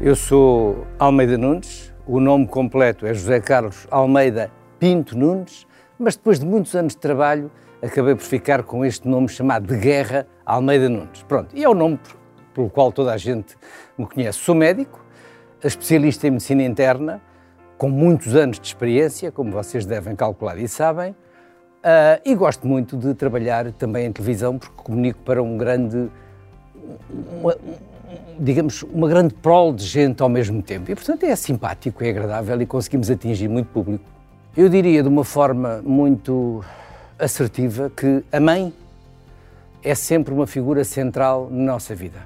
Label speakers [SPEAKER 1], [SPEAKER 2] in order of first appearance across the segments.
[SPEAKER 1] Eu sou Almeida Nunes, o nome completo é José Carlos Almeida Pinto Nunes, mas depois de muitos anos de trabalho acabei por ficar com este nome chamado de guerra Almeida Nunes. Pronto, e é o nome pelo qual toda a gente me conhece. Sou médico, especialista em medicina interna, com muitos anos de experiência, como vocês devem calcular e sabem, uh, e gosto muito de trabalhar também em televisão, porque comunico para um grande. Uma, digamos, uma grande prol de gente ao mesmo tempo. E, portanto, é simpático, é agradável e conseguimos atingir muito público. Eu diria de uma forma muito assertiva que a mãe é sempre uma figura central na nossa vida,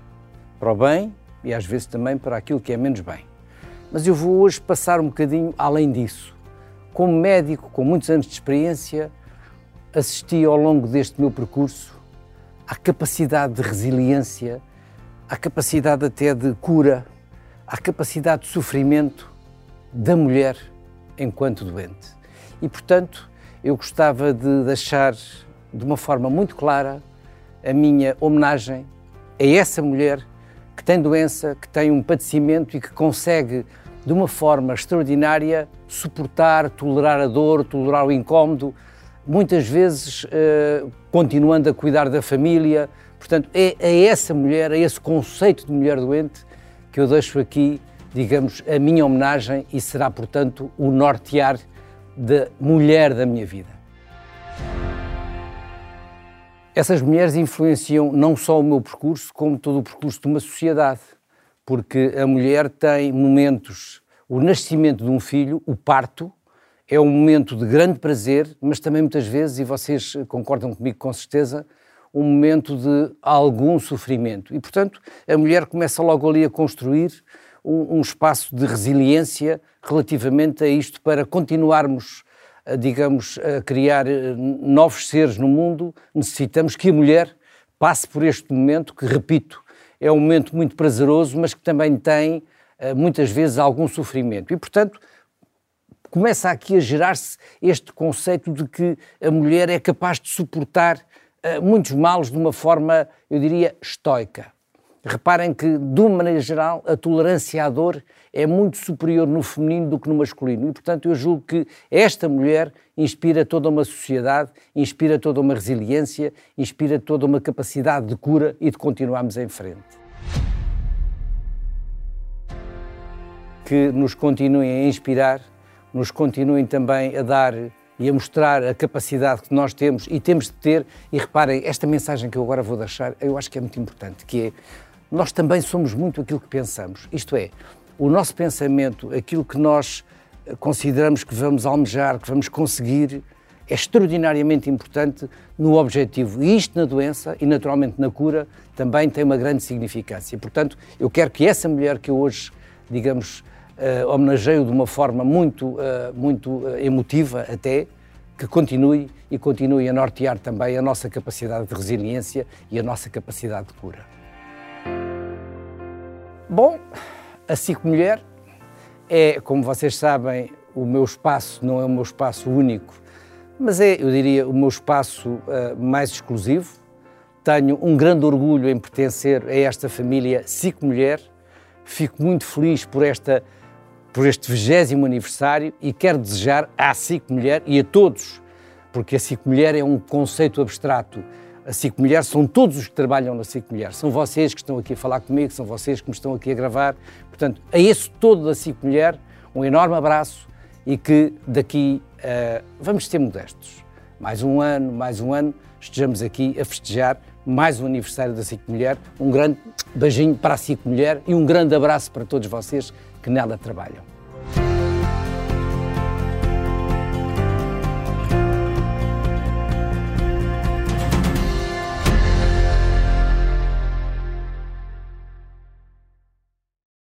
[SPEAKER 1] para o bem e às vezes também para aquilo que é menos bem. Mas eu vou hoje passar um bocadinho além disso. Como médico com muitos anos de experiência, assisti ao longo deste meu percurso à capacidade de resiliência à capacidade até de cura, à capacidade de sofrimento da mulher enquanto doente. E, portanto, eu gostava de deixar de uma forma muito clara a minha homenagem a essa mulher que tem doença, que tem um padecimento e que consegue, de uma forma extraordinária, suportar, tolerar a dor, tolerar o incómodo, muitas vezes eh, continuando a cuidar da família, Portanto, é a essa mulher, a esse conceito de mulher doente, que eu deixo aqui, digamos, a minha homenagem e será, portanto, o nortear da mulher da minha vida. Essas mulheres influenciam não só o meu percurso, como todo o percurso de uma sociedade, porque a mulher tem momentos, o nascimento de um filho, o parto, é um momento de grande prazer, mas também muitas vezes, e vocês concordam comigo com certeza, um momento de algum sofrimento. E, portanto, a mulher começa logo ali a construir um, um espaço de resiliência relativamente a isto para continuarmos, a, digamos, a criar eh, novos seres no mundo. Necessitamos que a mulher passe por este momento, que, repito, é um momento muito prazeroso, mas que também tem, eh, muitas vezes, algum sofrimento. E, portanto, começa aqui a gerar-se este conceito de que a mulher é capaz de suportar eh, muitos males de uma forma, eu diria, estoica. Reparem que, de uma maneira geral, a tolerância à dor é muito superior no feminino do que no masculino. E, portanto, eu julgo que esta mulher inspira toda uma sociedade, inspira toda uma resiliência, inspira toda uma capacidade de cura e de continuarmos em frente. Que nos continuem a inspirar, nos continuem também a dar e a mostrar a capacidade que nós temos e temos de ter. E reparem, esta mensagem que eu agora vou deixar, eu acho que é muito importante, que é nós também somos muito aquilo que pensamos. Isto é, o nosso pensamento, aquilo que nós consideramos que vamos almejar, que vamos conseguir, é extraordinariamente importante no objetivo. E isto na doença e naturalmente na cura também tem uma grande significância. Portanto, eu quero que essa mulher que eu hoje, digamos, uh, homenageio de uma forma muito, uh, muito uh, emotiva até, que continue e continue a nortear também a nossa capacidade de resiliência e a nossa capacidade de cura. Bom, a SIC Mulher é, como vocês sabem, o meu espaço não é o meu espaço único, mas é, eu diria, o meu espaço uh, mais exclusivo. Tenho um grande orgulho em pertencer a esta família SIC Mulher. Fico muito feliz por esta por este 20 aniversário e quero desejar à SIC Mulher e a todos, porque a SIC Mulher é um conceito abstrato. A SIC Mulher são todos os que trabalham na SIC Mulher. São vocês que estão aqui a falar comigo, são vocês que me estão aqui a gravar. Portanto, a esse todo da SIC Mulher, um enorme abraço e que daqui uh, vamos ser modestos. Mais um ano, mais um ano, estejamos aqui a festejar mais um aniversário da SIC Mulher. Um grande beijinho para a SIC Mulher e um grande abraço para todos vocês que nela trabalham.